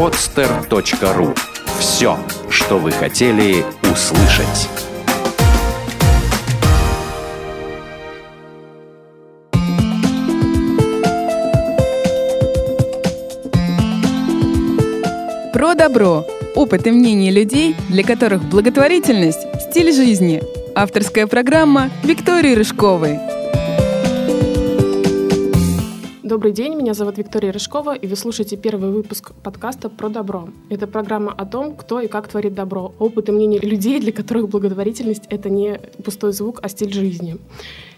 podster.ru Все, что вы хотели услышать. Про добро. Опыт и мнение людей, для которых благотворительность – стиль жизни. Авторская программа Виктории Рыжковой. Добрый день, меня зовут Виктория Рыжкова, и вы слушаете первый выпуск подкаста «Про добро». Это программа о том, кто и как творит добро, опыт и мнение людей, для которых благотворительность — это не пустой звук, а стиль жизни.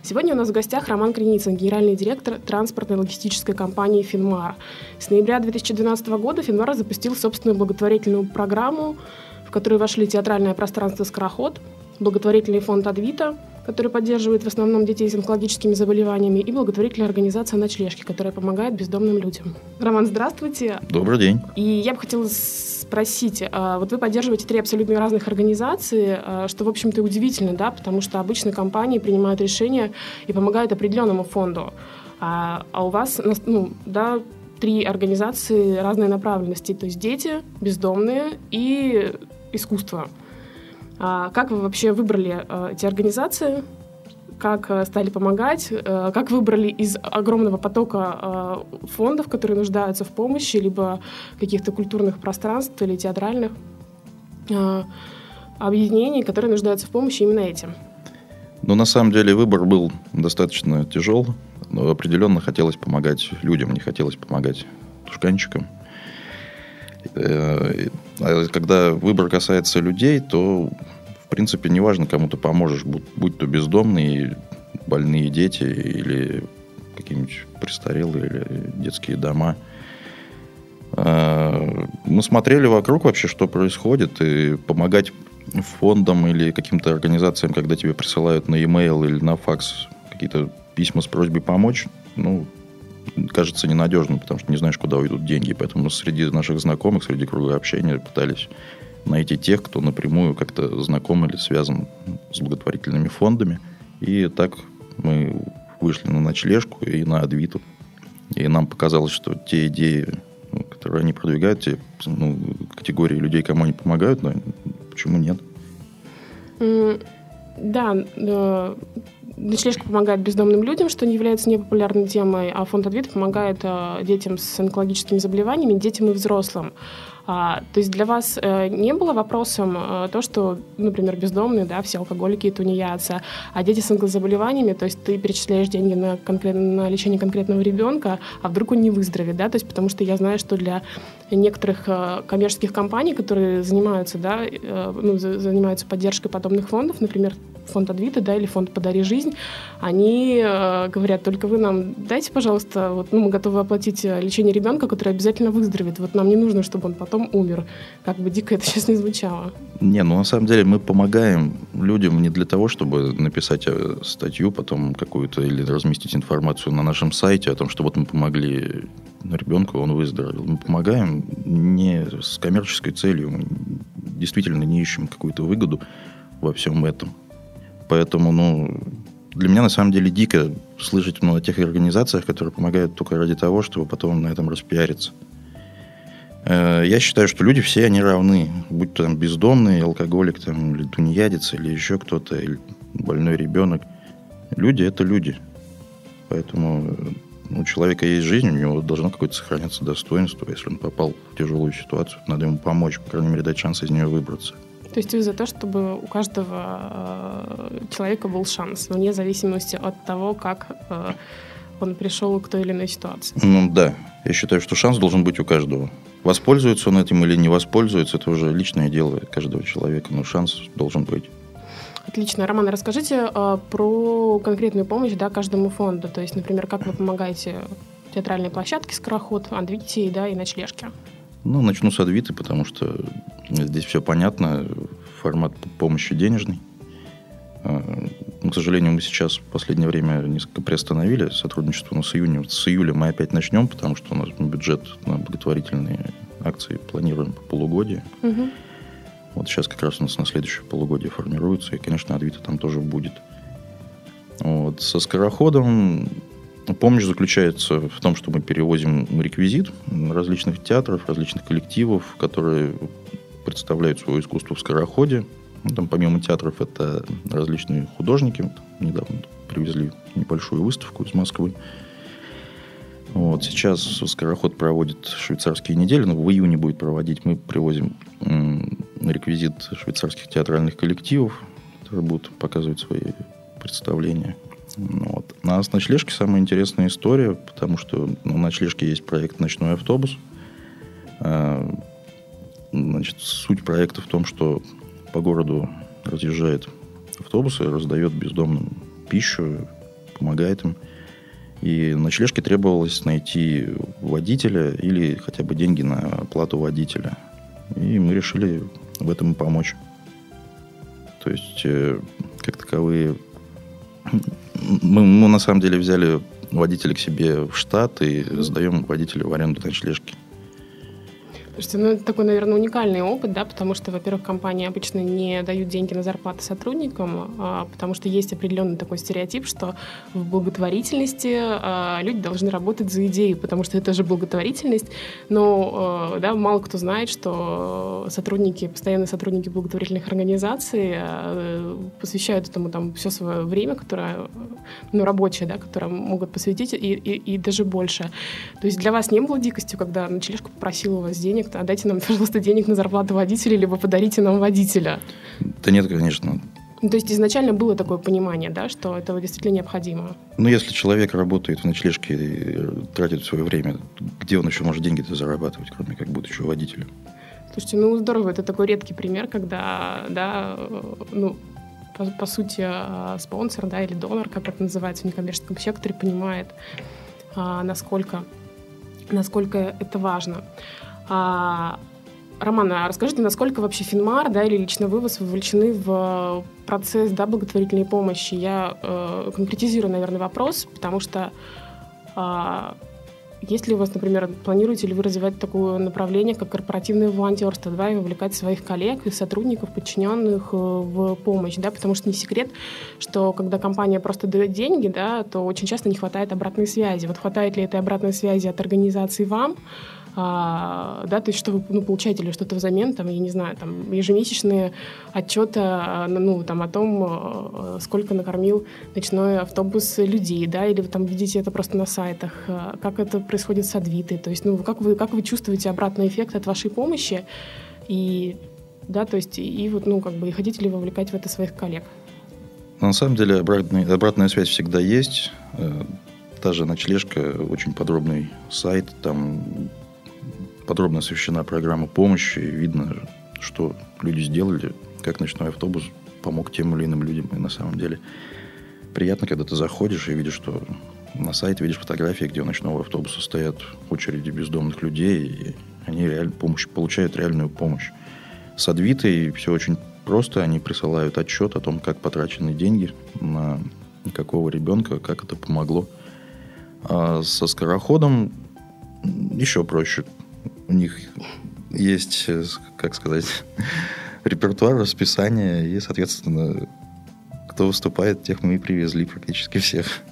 Сегодня у нас в гостях Роман Креницын, генеральный директор транспортной логистической компании «Финмар». С ноября 2012 года «Финмар» запустил собственную благотворительную программу, в которую вошли театральное пространство «Скороход», благотворительный фонд «Адвита», который поддерживает в основном детей с онкологическими заболеваниями, и благотворительная организация «Ночлежки», которая помогает бездомным людям. Роман, здравствуйте. Добрый день. И я бы хотела спросить, а, вот вы поддерживаете три абсолютно разных организации, а, что, в общем-то, удивительно, да, потому что обычно компании принимают решения и помогают определенному фонду, а, а у вас, ну, да, три организации разной направленности, то есть дети, бездомные и искусство. А, как вы вообще выбрали а, эти организации? Как а, стали помогать? Как выбрали из огромного потока фондов, которые нуждаются в помощи, либо каких-то культурных пространств или театральных объединений, которые нуждаются в помощи именно этим? Ну, на самом деле, выбор был достаточно тяжел, но определенно хотелось помогать людям, не хотелось помогать тушканчикам. Э, а когда выбор касается людей, то, в принципе, неважно, кому ты поможешь, будь, будь то бездомные, больные дети или какие-нибудь престарелые или детские дома. А, мы смотрели вокруг вообще, что происходит, и помогать фондам или каким-то организациям, когда тебе присылают на e-mail или на факс какие-то письма с просьбой помочь, ну, кажется ненадежным, потому что не знаешь, куда уйдут деньги. Поэтому среди наших знакомых, среди круга общения пытались найти тех, кто напрямую как-то знаком или связан с благотворительными фондами. И так мы вышли на ночлежку и на Адвиту. И нам показалось, что те идеи, ну, которые они продвигают, те ну, категории людей, кому они помогают, но почему нет? Да, Ночлежка помогает бездомным людям, что не является непопулярной темой, а фонд Адвит помогает э, детям с онкологическими заболеваниями, детям и взрослым. А, то есть для вас э, не было вопросом э, то, что, например, бездомные, да, все алкоголики и тунеядцы, а дети с онкозаболеваниями, то есть ты перечисляешь деньги на, конкрет, на лечение конкретного ребенка, а вдруг он не выздоровеет, да, то есть потому что я знаю, что для некоторых э, коммерческих компаний, которые занимаются, да, э, ну, занимаются поддержкой подобных фондов, например, фонд Адвита, да, или фонд «Подари жизнь», они э, говорят, только вы нам дайте, пожалуйста, вот, ну, мы готовы оплатить э, лечение ребенка, который обязательно выздоровеет. Вот нам не нужно, чтобы он потом умер. Как бы дико это сейчас не звучало. Не, ну, на самом деле мы помогаем людям не для того, чтобы написать э, статью потом какую-то или разместить информацию на нашем сайте о том, что вот мы помогли ребенку, он выздоровел. Мы помогаем не с коммерческой целью, мы действительно не ищем какую-то выгоду во всем этом. Поэтому, ну, для меня на самом деле дико слышать ну, о тех организациях, которые помогают только ради того, чтобы потом на этом распиариться. Э, я считаю, что люди все, они равны. Будь то там бездомный, алкоголик, там, или тунеядец, или еще кто-то, или больной ребенок. Люди – это люди. Поэтому ну, у человека есть жизнь, у него должно какое-то сохраняться достоинство. Если он попал в тяжелую ситуацию, надо ему помочь, по крайней мере, дать шанс из нее выбраться. То есть вы за то, чтобы у каждого э, человека был шанс, вне зависимости от того, как э, он пришел к той или иной ситуации. Ну да, я считаю, что шанс должен быть у каждого. Воспользуется он этим или не воспользуется, это уже личное дело каждого человека, но шанс должен быть. Отлично. Роман, расскажите э, про конкретную помощь да, каждому фонду. То есть, например, как вы помогаете театральной площадке «Скороход», «Адвитии» да, и «Ночлежке»? Ну, начну с Адвиты, потому что здесь все понятно. Формат помощи денежный. А, ну, к сожалению, мы сейчас в последнее время несколько приостановили сотрудничество, но с июня, с июля мы опять начнем, потому что у нас бюджет на благотворительные акции планируем по полугодию. Угу. Вот сейчас как раз у нас на следующее полугодие формируется, и, конечно, Адвита там тоже будет. Вот. Со скороходом Помощь заключается в том, что мы перевозим реквизит различных театров, различных коллективов, которые представляют свое искусство в скороходе. Ну, там помимо театров это различные художники. Недавно привезли небольшую выставку из Москвы. Вот, сейчас Скороход проводит швейцарские недели, но в июне будет проводить. Мы привозим реквизит швейцарских театральных коллективов, которые будут показывать свои представления. Вот. А с ночлежки самая интересная история, потому что на ночлежке есть проект «Ночной автобус». Значит, суть проекта в том, что по городу разъезжает автобусы, раздает бездомным пищу, помогает им. И ночлежке требовалось найти водителя или хотя бы деньги на оплату водителя. И мы решили в этом помочь. То есть, э, как таковые... Мы, мы на самом деле взяли водителя к себе в штат и сдаем водителя в аренду ночлежки. Слушайте, ну это такой, наверное, уникальный опыт, да, потому что, во-первых, компании обычно не дают деньги на зарплаты сотрудникам, а, потому что есть определенный такой стереотип, что в благотворительности а, люди должны работать за идею, потому что это же благотворительность. Но, а, да, мало кто знает, что сотрудники, постоянные сотрудники благотворительных организаций а, посвящают этому там все свое время, которое, ну, рабочее, да, которое могут посвятить, и, и, и даже больше. То есть для вас не было дикостью, когда ночлежка попросила у вас денег, денег, а дайте нам, пожалуйста, денег на зарплату водителя, либо подарите нам водителя. Да нет, конечно. Ну, то есть изначально было такое понимание, да, что это действительно необходимо? Ну, если человек работает в ночлежке и тратит свое время, где он еще может деньги-то зарабатывать, кроме как будучи водителем? Слушайте, ну здорово, это такой редкий пример, когда, да, ну, по, по сути, а, спонсор, да, или донор, как это называется в некоммерческом секторе, понимает, а, насколько, насколько это важно. А, Роман, а расскажите, насколько вообще Финмар, да, или лично вы вас вовлечены в процесс, да, благотворительной помощи? Я э, конкретизирую, наверное, вопрос, потому что э, если у вас, например, планируете ли вы развивать такое направление, как корпоративное волонтерство, да, и вовлекать своих коллег и сотрудников, подчиненных э, в помощь, да, потому что не секрет, что когда компания просто дает деньги, да, то очень часто не хватает обратной связи. Вот хватает ли этой обратной связи от организации вам, а, да, то есть что вы ну, получаете ли что-то взамен, там, я не знаю, там, ежемесячные отчеты, а, ну, там, о том, а, сколько накормил ночной автобус людей, да, или вы там видите это просто на сайтах, а, как это происходит с Адвитой, то есть, ну, как вы, как вы чувствуете обратный эффект от вашей помощи, и, да, то есть, и вот, ну, как бы, и хотите ли вовлекать в это своих коллег? На самом деле обратная, обратная связь всегда есть. Э, та же ночлежка, очень подробный сайт, там подробно освещена программа помощи, и видно, что люди сделали, как ночной автобус помог тем или иным людям. И на самом деле приятно, когда ты заходишь и видишь, что на сайте видишь фотографии, где у ночного автобуса стоят очереди бездомных людей, и они реально помощь, получают реальную помощь. С Адвитой все очень просто. Они присылают отчет о том, как потрачены деньги на какого ребенка, как это помогло. А со скороходом еще проще у них есть, э, как сказать, репертуар, расписание, и, соответственно, кто выступает, тех мы и привезли практически всех.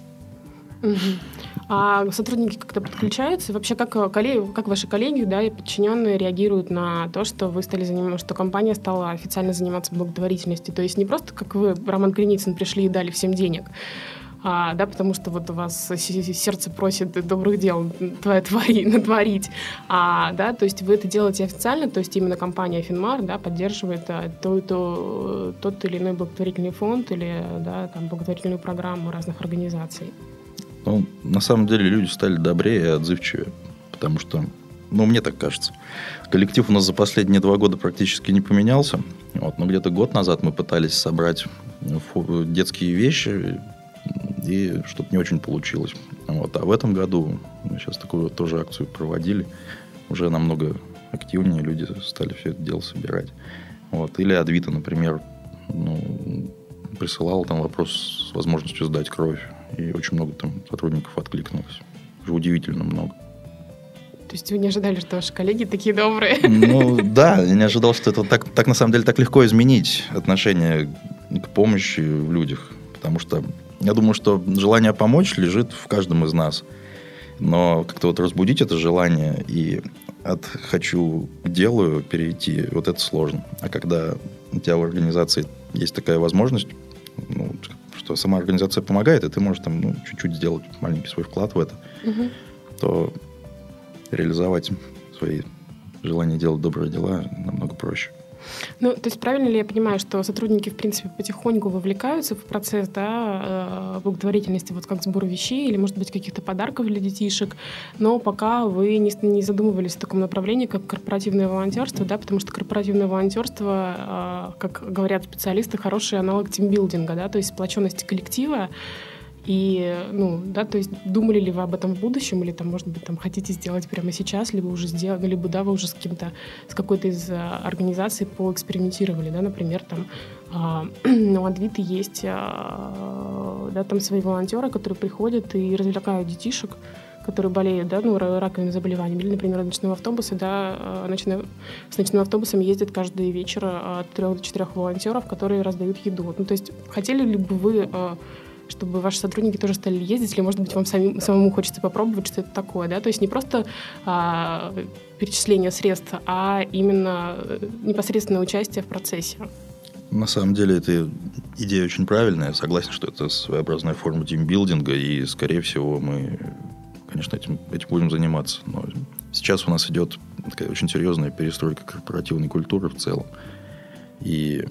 А сотрудники как-то подключаются? Вообще, как, э, коллеги, как ваши коллеги да, и подчиненные реагируют на то, что вы стали заниматься, что компания стала официально заниматься благотворительностью? То есть не просто, как вы, Роман Креницын, пришли и дали всем денег, а, да, потому что вот у вас сердце просит добрых дел твори, натворить, а, да, то есть вы это делаете официально, то есть именно компания Финмар, да, поддерживает а, то, то, тот или иной благотворительный фонд или, да, там, благотворительную программу разных организаций. Ну, на самом деле люди стали добрее и отзывчивее, потому что, ну, мне так кажется. Коллектив у нас за последние два года практически не поменялся. Вот, но где-то год назад мы пытались собрать детские вещи, и что-то не очень получилось. Вот. А в этом году мы сейчас такую тоже акцию проводили. Уже намного активнее люди стали все это дело собирать. Вот. Или Адвита, например, ну, присылал там вопрос с возможностью сдать кровь. И очень много там сотрудников откликнулось. Уже удивительно много. То есть вы не ожидали, что ваши коллеги такие добрые? Ну да, я не ожидал, что это так, так на самом деле так легко изменить отношение к помощи в людях. Потому что я думаю, что желание помочь лежит в каждом из нас. Но как-то вот разбудить это желание и от «хочу» к «делаю» перейти, вот это сложно. А когда у тебя в организации есть такая возможность, ну, что сама организация помогает, и ты можешь там ну, чуть-чуть сделать маленький свой вклад в это, угу. то реализовать свои желания делать добрые дела намного проще. Ну, то есть правильно ли я понимаю, что сотрудники, в принципе, потихоньку вовлекаются в процесс да, э, благотворительности, вот как сбор вещей или, может быть, каких-то подарков для детишек, но пока вы не, не задумывались в таком направлении, как корпоративное волонтерство, да, потому что корпоративное волонтерство, э, как говорят специалисты, хороший аналог тимбилдинга, да, то есть сплоченности коллектива, и, ну, да, то есть думали ли вы об этом в будущем, или там, может быть, там хотите сделать прямо сейчас, либо уже сделали, либо, да, вы уже с кем-то, с какой-то из а, организаций поэкспериментировали, да, например, там у Адвиты есть, а, да, там свои волонтеры, которые приходят и развлекают детишек, которые болеют, да, ну, раковыми заболеваниями, или, например, ночного автобуса, да, а, ночной, с ночным автобусом ездят каждый вечер от трех до четырех волонтеров, которые раздают еду. Ну, то есть хотели ли бы вы чтобы ваши сотрудники тоже стали ездить, или, может быть, вам самим, самому хочется попробовать, что это такое, да, то есть не просто а, перечисление средств, а именно э, непосредственное участие в процессе. На самом деле, эта идея очень правильная. Я согласен, что это своеобразная форма тимбилдинга, и, скорее всего, мы, конечно, этим, этим будем заниматься. Но сейчас у нас идет такая очень серьезная перестройка корпоративной культуры в целом. И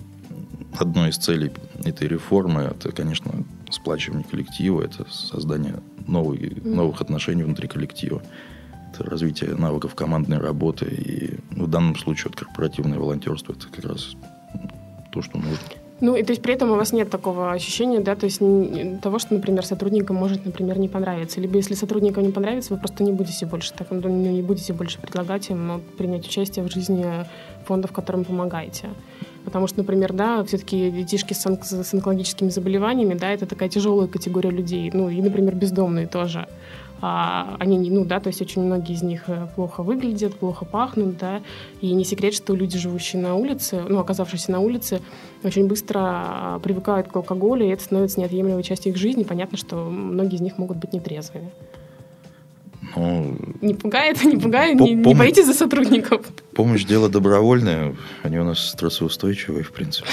одной из целей этой реформы это, конечно, сплачивание коллектива, это создание новых, новых отношений внутри коллектива, это развитие навыков командной работы. И в данном случае вот корпоративное волонтерство это как раз то, что нужно. Ну, и то есть при этом у вас нет такого ощущения, да, то есть того, что, например, сотрудникам может, например, не понравиться. Либо если сотрудникам не понравится, вы просто не будете больше так, ну, не будете больше предлагать им принять участие в жизни фондов, которым помогаете. Потому что, например, да, все-таки детишки с, онк- с онкологическими заболеваниями, да, это такая тяжелая категория людей. Ну, и, например, бездомные тоже. А, они, ну, да, то есть очень многие из них э, плохо выглядят, плохо пахнут, да, и не секрет, что люди, живущие на улице, ну, оказавшиеся на улице, очень быстро а, привыкают к алкоголю, и это становится неотъемлемой частью их жизни. Понятно, что многие из них могут быть нетрезвыми. Ну, не пугает, не пугает, по- не, не боитесь за сотрудников? Помощь дело добровольное, они у нас стрессоустойчивые, в принципе.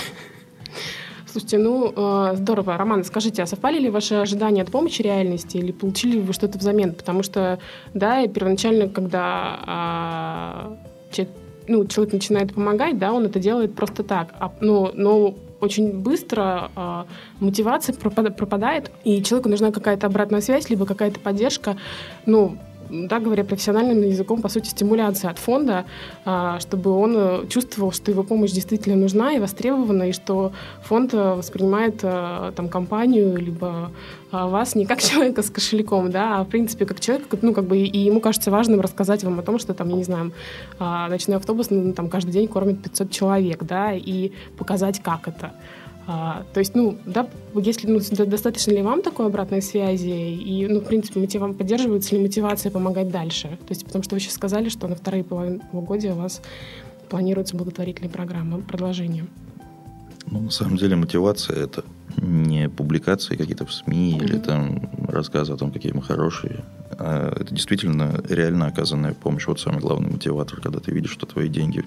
Слушайте, ну э, здорово. Роман, скажите, а совпали ли ваши ожидания от помощи реальности или получили вы что-то взамен? Потому что, да, первоначально, когда э, человек, ну, человек начинает помогать, да, он это делает просто так. А, ну, но очень быстро э, мотивация пропадает, и человеку нужна какая-то обратная связь, либо какая-то поддержка. Ну, да, говоря профессиональным языком, по сути, стимуляция от фонда, а, чтобы он э, чувствовал, что его помощь действительно нужна и востребована, и что фонд э, воспринимает э, там компанию либо вас не как человека с кошельком, да, а в принципе как человек, ну как бы и ему кажется важным рассказать вам о том, что там, я не знаю, а, ночной автобус ну, там каждый день кормит 500 человек, да, и показать, как это. А, то есть, ну, да, если ну, достаточно ли вам такой обратной связи, и, ну, в принципе, мотивам, поддерживается ли мотивация помогать дальше? То есть, потому что вы сейчас сказали, что на вторые полугодия у вас планируется благотворительная программа, продолжение. Ну, на самом деле, мотивация это не публикации какие-то в СМИ mm-hmm. или там рассказы о том, какие мы хорошие. А это действительно реально оказанная помощь. Вот самый главный мотиватор, когда ты видишь, что твои деньги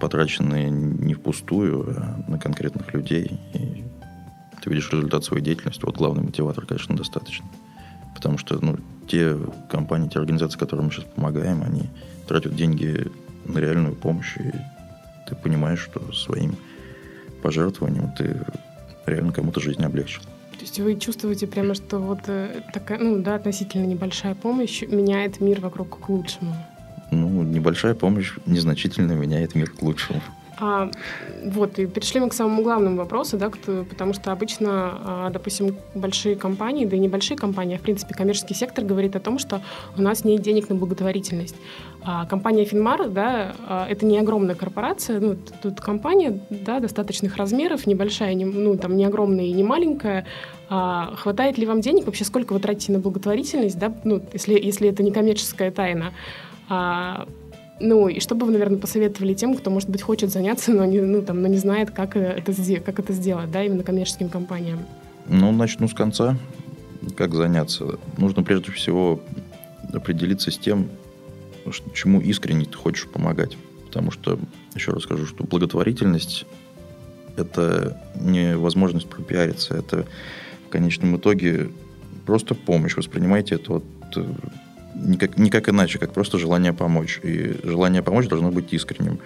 потраченные не впустую, а на конкретных людей. И ты видишь результат своей деятельности. Вот главный мотиватор, конечно, достаточно. Потому что ну, те компании, те организации, которым мы сейчас помогаем, они тратят деньги на реальную помощь. И ты понимаешь, что своим пожертвованием ты реально кому-то жизнь облегчил. То есть вы чувствуете прямо, что вот э, такая, ну да, относительно небольшая помощь меняет мир вокруг к лучшему? Ну, небольшая помощь незначительно меняет мир к лучшему. А, вот, и перешли мы к самому главному вопросу, да, потому что обычно, а, допустим, большие компании, да и небольшие компании, а в принципе коммерческий сектор говорит о том, что у нас нет денег на благотворительность. А компания Финмар, да, а, это не огромная корпорация, ну, тут компания, да, достаточных размеров, небольшая, не, ну, там, не огромная и не маленькая. А, хватает ли вам денег вообще, сколько вы тратите на благотворительность, да, ну, если, если это не коммерческая тайна? А, ну, и что бы вы, наверное, посоветовали тем, кто, может быть, хочет заняться, но не, ну, там, но не знает, как это, как это сделать, да, именно коммерческим компаниям? Ну, начну с конца. Как заняться? Нужно прежде всего определиться с тем, чему искренне ты хочешь помогать. Потому что, еще раз скажу, что благотворительность – это не возможность пропиариться, это в конечном итоге просто помощь. Воспринимайте это вот э, никак, никак иначе, как просто желание помочь. И желание помочь должно быть искренним.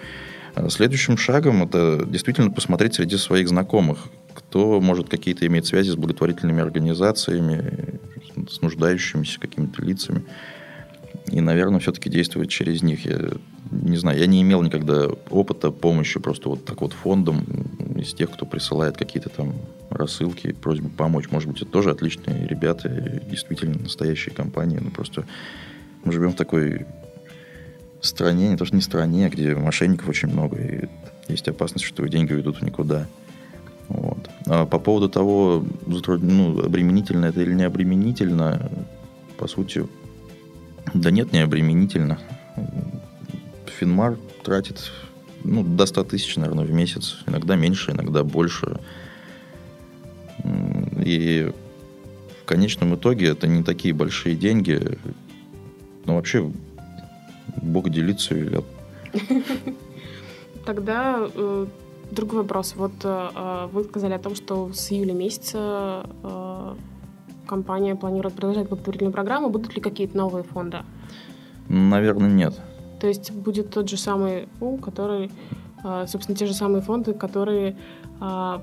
А следующим шагом это действительно посмотреть среди своих знакомых, кто может какие-то иметь связи с благотворительными организациями, с нуждающимися какими-то лицами. И, наверное, все-таки действовать через них. Я не знаю, я не имел никогда опыта помощи просто вот так вот фондом из тех, кто присылает какие-то там рассылки, просьбы помочь. Может быть, это тоже отличные ребята, действительно настоящие компании. Но просто мы живем в такой стране, не то что не стране, где мошенников очень много, и есть опасность, что деньги уйдут никуда. Вот. А по поводу того, ну, обременительно это или не обременительно, по сути, да нет, не обременительно. Финмар тратит ну, до 100 тысяч, наверное, в месяц. Иногда меньше, иногда больше. И в конечном итоге это не такие большие деньги. Но вообще Бог делится. Тогда э, другой вопрос. Вот э, вы сказали о том, что с июля месяца э, компания планирует продолжать благотворительную программу. Будут ли какие-то новые фонды? Наверное, нет. То есть будет тот же самый у, который, э, собственно, те же самые фонды, которые э,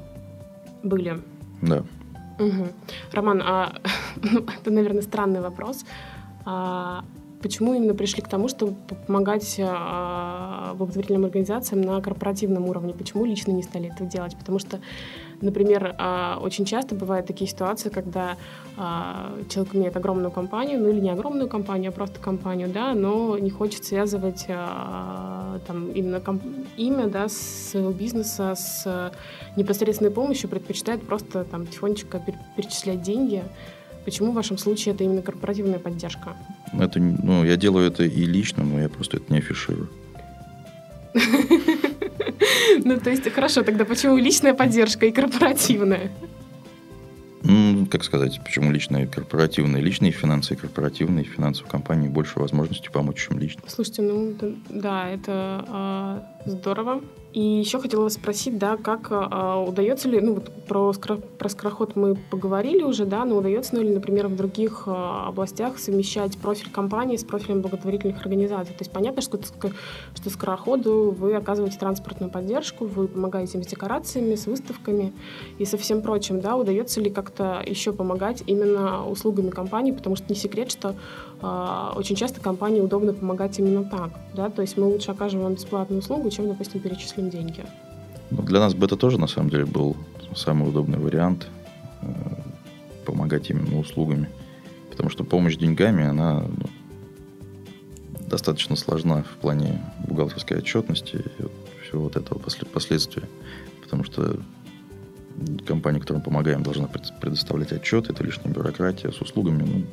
были. Да. Угу. Роман, а, ну, это, наверное, странный вопрос. А, Почему именно пришли к тому, чтобы помогать э, благотворительным организациям на корпоративном уровне? Почему лично не стали этого делать? Потому что, например, э, очень часто бывают такие ситуации, когда э, человек имеет огромную компанию, ну или не огромную компанию, а просто компанию, да, но не хочет связывать э, там именно имя, да, своего бизнеса с непосредственной помощью, предпочитает просто там тихонечко перечислять деньги. Почему в вашем случае это именно корпоративная поддержка? Это, ну, я делаю это и лично, но я просто это не афиширую. Ну, то есть, хорошо, тогда почему личная поддержка и корпоративная? Ну, как сказать, почему личные и корпоративные? Личные финансы и корпоративные финансы в компании больше возможностей помочь, чем лично. Слушайте, ну да, это э, здорово. И еще хотела вас спросить, да, как э, удается ли, ну вот про, про скороход мы поговорили уже, да, но удается ли, например, в других э, областях совмещать профиль компании с профилем благотворительных организаций? То есть понятно, что, что скороходу вы оказываете транспортную поддержку, вы помогаете им с декорациями, с выставками и со всем прочим, да, удается ли как-то еще помогать именно услугами компании, потому что не секрет, что э, очень часто компании удобно помогать именно так, да, то есть мы лучше окажем вам бесплатную услугу, чем, допустим, перечислим им деньги. Ну, для нас это тоже, на самом деле, был самый удобный вариант э, помогать именно услугами. Потому что помощь деньгами, она ну, достаточно сложна в плане бухгалтерской отчетности и всего вот этого последствия. Потому что компания, которой мы помогаем, должна предоставлять отчет, это лишняя бюрократия. С услугами, ну,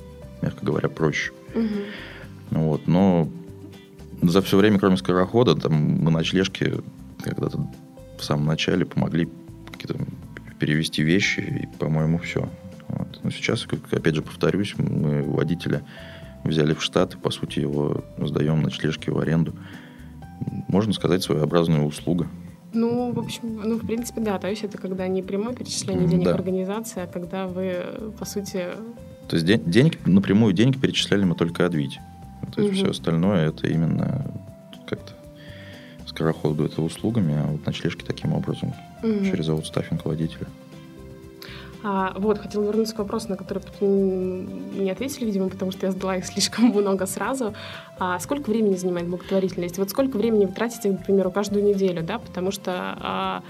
мягко говоря, проще. Угу. Вот, но за все время, кроме скорохода, там мы ночлежки когда-то в самом начале помогли перевести вещи, и, по-моему, все. Вот. Но сейчас, опять же, повторюсь, мы водителя взяли в штат, и, по сути, его сдаем на члешки в аренду. Можно сказать, своеобразная услуга. Ну, в общем, ну, в принципе, да. То есть это когда не прямое перечисление денег да. организации, а когда вы, по сути... То есть ден- денег, напрямую денег перечисляли мы только от Вити. То есть угу. все остальное это именно как-то скороход это услугами, а вот ночлежки таким образом, угу. через аутстаффинг водителя. А, вот, хотела вернуться к вопросу, на который не ответили, видимо, потому что я задала их слишком много сразу. А сколько времени занимает благотворительность? Вот сколько времени вы тратите, к примеру, каждую неделю, да? Потому что а,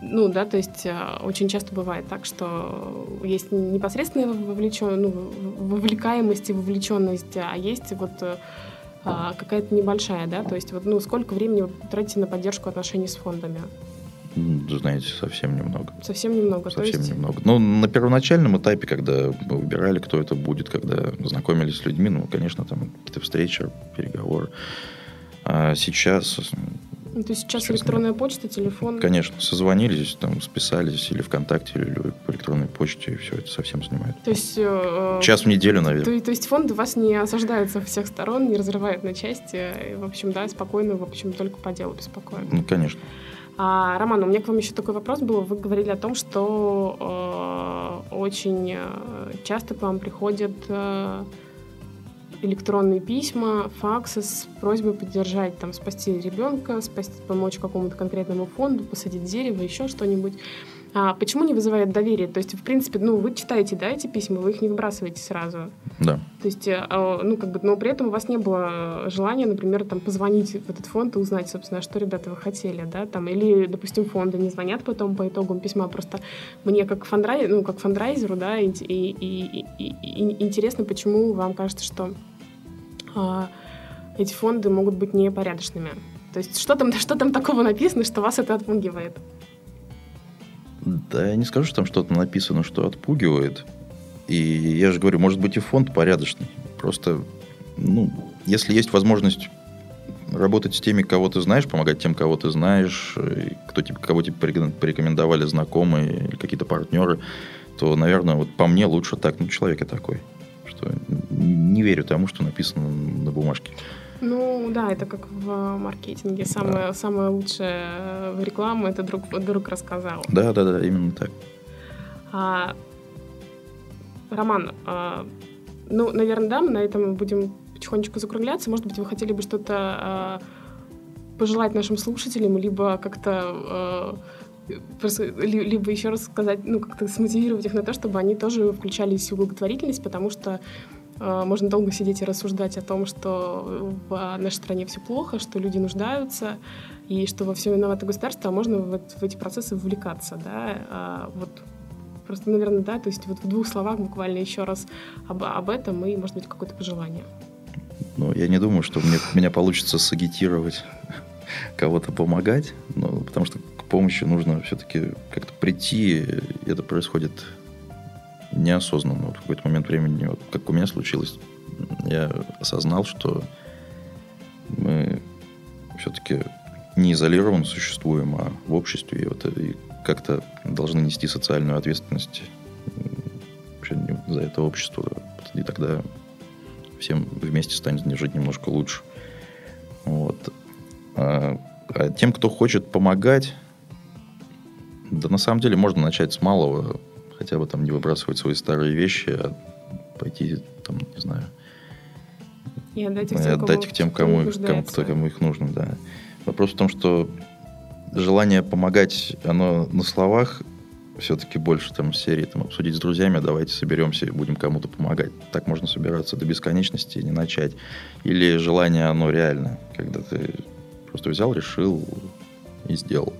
ну, да, то есть а, очень часто бывает так, что есть непосредственная вовлечен, ну, вовлекаемость и вовлеченность, а есть вот а, какая-то небольшая, да, то есть вот, ну, сколько времени вы тратите на поддержку отношений с фондами? Знаете, совсем немного. Совсем немного. Совсем есть... немного. Ну, на первоначальном этапе, когда мы выбирали, кто это будет, когда знакомились с людьми, ну, конечно, там какие-то встречи, переговоры. А сейчас Ну, то есть сейчас Честно. электронная почта, телефон. Конечно, созвонились, там, списались или ВКонтакте, или по электронной почте, и все это совсем снимает. То есть... э, Час в неделю, наверное. То, то есть фонд вас не осаждает со всех сторон, не разрывает на части. И, в общем, да, спокойно, в общем, только по делу беспокоит. Ну, конечно. А, Роман, у меня к вам еще такой вопрос был. Вы говорили о том, что э, очень э, часто к вам приходят э, электронные письма, факсы с просьбой поддержать, там, спасти ребенка, спасти, помочь какому-то конкретному фонду, посадить дерево, еще что-нибудь. А почему не вызывает доверие? То есть, в принципе, ну, вы читаете, да, эти письма, вы их не выбрасываете сразу. Да. То есть, э, а, ну, как бы, но при этом у вас не было желания, например, там, позвонить в этот фонд и узнать, собственно, что, ребята, вы хотели, да, там, или, допустим, фонды не звонят потом по итогам письма, просто мне как, фандрай, ну, как фандрайзеру, да, и, и, и, и- и интересно, почему вам кажется, что а, эти фонды могут быть непорядочными. То есть, что там, что там такого написано, что вас это отпугивает? Да, я не скажу, что там что-то написано, что отпугивает. И я же говорю, может быть и фонд порядочный. Просто, ну, если есть возможность работать с теми, кого ты знаешь, помогать тем, кого ты знаешь, и кто тебе, кого тебе порекомен- порекомендовали знакомые или какие-то партнеры, то, наверное, вот по мне лучше так. Ну, человек я такой, что не верю тому, что написано на бумажке. Ну да, это как в маркетинге. Самое, самое лучшее в рекламу это друг, друг рассказал. Да, да, да, именно так. А, Роман, а, ну, наверное, да, мы на этом будем потихонечку закругляться. Может быть, вы хотели бы что-то а, пожелать нашим слушателям, либо как-то а, просто- ли- либо еще раз сказать, ну, как-то смотивировать их на то, чтобы они тоже включались в благотворительность, потому что можно долго сидеть и рассуждать о том, что в нашей стране все плохо, что люди нуждаются, и что во всем виновато государство, а можно вот в эти процессы вовлекаться, да, А, вот просто, наверное, да, то есть вот в двух словах буквально еще раз об, об этом и, может быть, какое-то пожелание. Ну, я не думаю, что мне, меня получится сагитировать кого-то помогать, но, потому что к помощи нужно все-таки как-то прийти, и это происходит неосознанно. Вот в какой-то момент времени, вот как у меня случилось, я осознал, что мы все-таки не изолированно существуем, а в обществе, и, вот, и как-то должны нести социальную ответственность за это общество. И тогда всем вместе станет жить немножко лучше. Вот. А, а тем, кто хочет помогать, да на самом деле можно начать с малого, хотя бы там не выбрасывать свои старые вещи, а пойти там, не знаю, И отдать их и тем, отдать кому- их тем, кому, их- кому, кто, кому их нужно, да. Вопрос в том, что желание помогать, оно на словах все-таки больше там серии там обсудить с друзьями, давайте соберемся и будем кому-то помогать. Так можно собираться до бесконечности и не начать. Или желание, оно реально, когда ты просто взял, решил и сделал.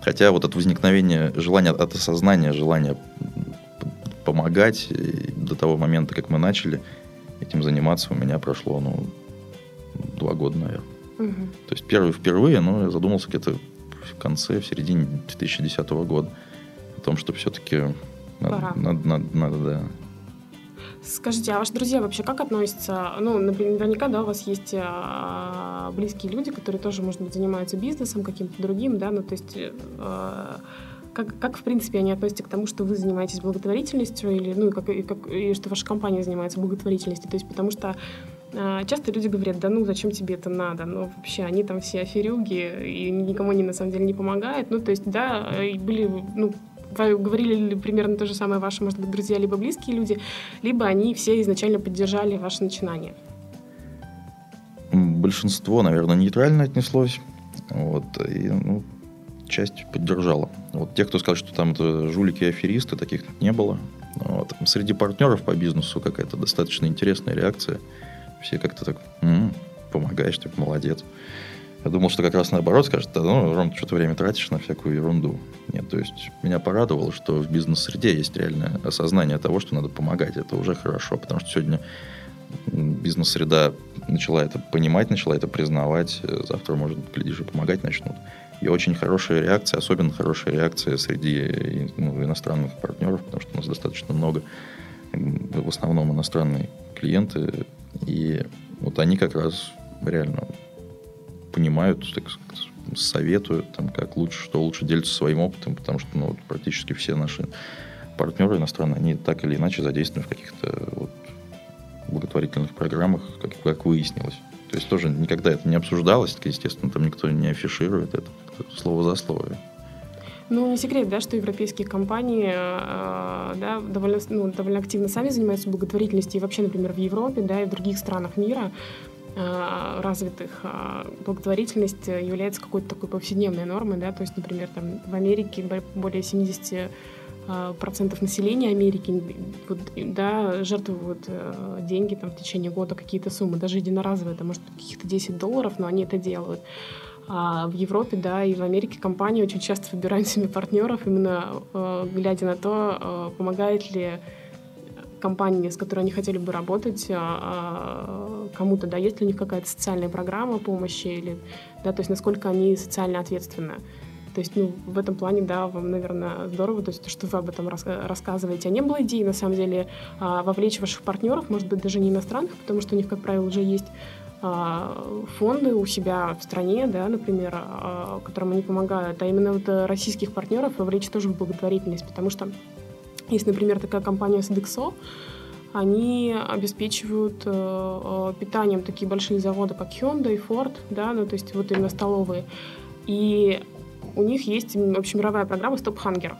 Хотя вот от возникновения желания, от осознания желания помогать и до того момента, как мы начали этим заниматься, у меня прошло, ну, два года, наверное. Мгм. То есть первый впервые, но я задумался где-то в конце, в середине 2010 года о том, что все-таки надо, надо, надо, надо, да. Скажите, а ваши друзья вообще как относятся? Ну, например, наверняка, да, у вас есть а, близкие люди, которые тоже, может быть, занимаются бизнесом каким-то другим, да, ну, то есть а, как, как, в принципе, они относятся к тому, что вы занимаетесь благотворительностью или, ну, и как, и, как- и что ваша компания занимается благотворительностью? То есть потому что а, часто люди говорят, да ну, зачем тебе это надо? Ну, вообще, они там все аферюги, и никому они на самом деле не помогают. Ну, то есть, да, были, ну, говорили ли примерно то же самое ваши, может быть, друзья, либо близкие люди, либо они все изначально поддержали ваше начинание. Большинство, наверное, нейтрально отнеслось. Вот, и, ну, часть поддержала. Вот те, кто сказал, что там это жулики и аферисты, таких не было. Вот. Среди партнеров по бизнесу какая-то достаточно интересная реакция. Все как-то так, «М, помогаешь, ты молодец. Я думал, что как раз наоборот скажут, да, ну, Ром, ты что-то время тратишь на всякую ерунду. Нет, то есть меня порадовало, что в бизнес-среде есть реальное осознание того, что надо помогать. Это уже хорошо, потому что сегодня бизнес-среда начала это понимать, начала это признавать. Завтра, может, глядишь, и помогать начнут. И очень хорошая реакция, особенно хорошая реакция среди ну, иностранных партнеров, потому что у нас достаточно много, в основном иностранные клиенты, и вот они как раз реально понимают, так сказать, советуют, там, как лучше, что лучше делятся своим опытом, потому что ну, вот, практически все наши партнеры иностранные, они так или иначе задействованы в каких-то вот, благотворительных программах, как, как выяснилось. То есть тоже никогда это не обсуждалось, естественно, там никто не афиширует это слово за слово. Ну, не секрет, да, что европейские компании э, да, довольно, ну, довольно активно сами занимаются благотворительностью. И вообще, например, в Европе да, и в других странах мира э, развитых э, благотворительность является какой-то такой повседневной нормой. Да? То есть, например, там, в Америке более 70 процентов населения Америки да, жертвуют э, деньги там, в течение года, какие-то суммы, даже единоразовые, это может быть каких-то 10 долларов, но они это делают. А в Европе, да, и в Америке компании очень часто выбирают себе партнеров, именно э, глядя на то, э, помогает ли компания, с которой они хотели бы работать, э, э, кому-то, да, есть ли у них какая-то социальная программа помощи, или, да, то есть насколько они социально ответственны. То есть, ну, в этом плане, да, вам, наверное, здорово, то есть, что вы об этом рас рассказываете. А не было идеи, на самом деле, э, вовлечь ваших партнеров, может быть, даже не иностранных, потому что у них, как правило, уже есть фонды у себя в стране, да, например, а, которым они помогают, а именно вот э, российских партнеров вовлечь тоже в благотворительность, потому что есть, например, такая компания Sodexo, они обеспечивают э, э, питанием такие большие заводы, как Hyundai, Ford, да, ну, то есть вот именно столовые. И у них есть общемировая программа Stop Hunger.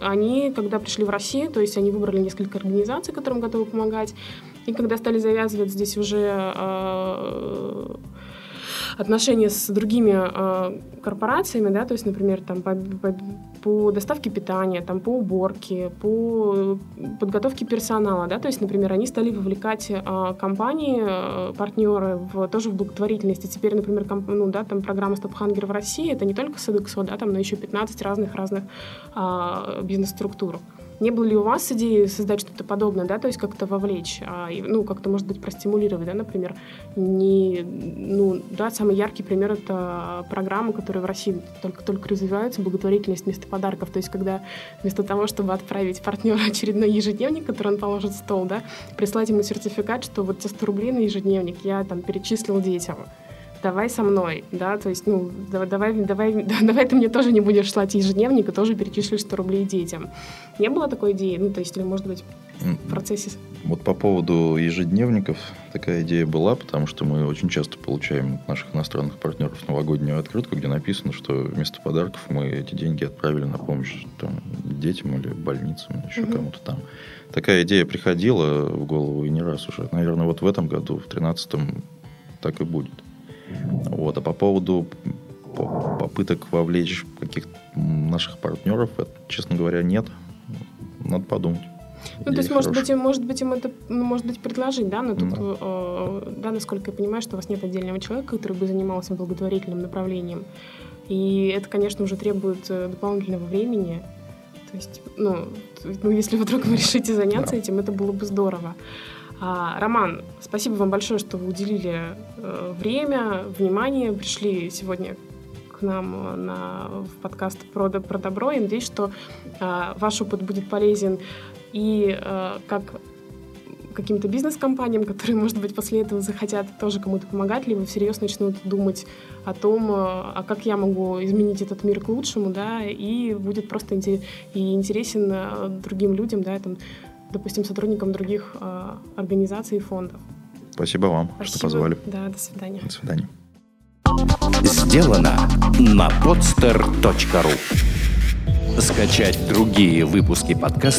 Они, когда пришли в Россию, то есть они выбрали несколько организаций, которым готовы помогать, и когда стали завязывать здесь уже э, отношения с другими э, корпорациями, да, то есть, например, там по, по, по доставке питания, там по уборке, по подготовке персонала, да, то есть, например, они стали вовлекать э, компании, э, партнеры в, тоже в благотворительность. И теперь, например, комп, ну, да, там программа Hunger в России, это не только Содексо, да, там, но еще 15 разных разных э, бизнес-структур. Не было ли у вас идеи создать что-то подобное, да, то есть как-то вовлечь, а, ну, как-то, может быть, простимулировать, да, например, не, ну, да, самый яркий пример — это программа, которая в России только-только развивается, благотворительность вместо подарков, то есть когда вместо того, чтобы отправить партнеру очередной ежедневник, который он положит в стол, да, прислать ему сертификат, что вот те 100 рублей на ежедневник я там перечислил детям, давай со мной, да, то есть, ну, давай, давай, давай, давай ты мне тоже не будешь слать ежедневник и тоже перечислишь 100 рублей детям. Не было такой идеи? Ну, то есть, или, может быть, в процессе? Вот по поводу ежедневников такая идея была, потому что мы очень часто получаем от наших иностранных партнеров новогоднюю открытку, где написано, что вместо подарков мы эти деньги отправили на помощь там, детям или больницам, или еще угу. кому-то там. Такая идея приходила в голову и не раз уже. Наверное, вот в этом году, в 2013 так и будет. Вот. А по поводу попыток вовлечь каких-то наших партнеров, это, честно говоря, нет. Надо подумать. Ну, то есть, может быть, им, может быть, им это, ну, может быть, предложить, да, но тут, да. Э, да, насколько я понимаю, что у вас нет отдельного человека, который бы занимался благотворительным направлением. И это, конечно, уже требует э, дополнительного времени. То есть, ну, ну если вдруг вы решите заняться да. этим, это было бы здорово. А, Роман, спасибо вам большое, что вы уделили э, время, внимание, пришли сегодня к нам на, в подкаст про, про добро. Я надеюсь, что э, ваш опыт будет полезен и э, как каким-то бизнес-компаниям, которые, может быть, после этого захотят тоже кому-то помогать, либо всерьез начнут думать о том, а как я могу изменить этот мир к лучшему, да, и будет просто интерес, и интересен другим людям, да, там, допустим, сотрудникам других э, организаций и фондов. Спасибо вам, Спасибо. что позвали. Да, до свидания. До свидания. Сделано на podster.ru Скачать другие выпуски подкаста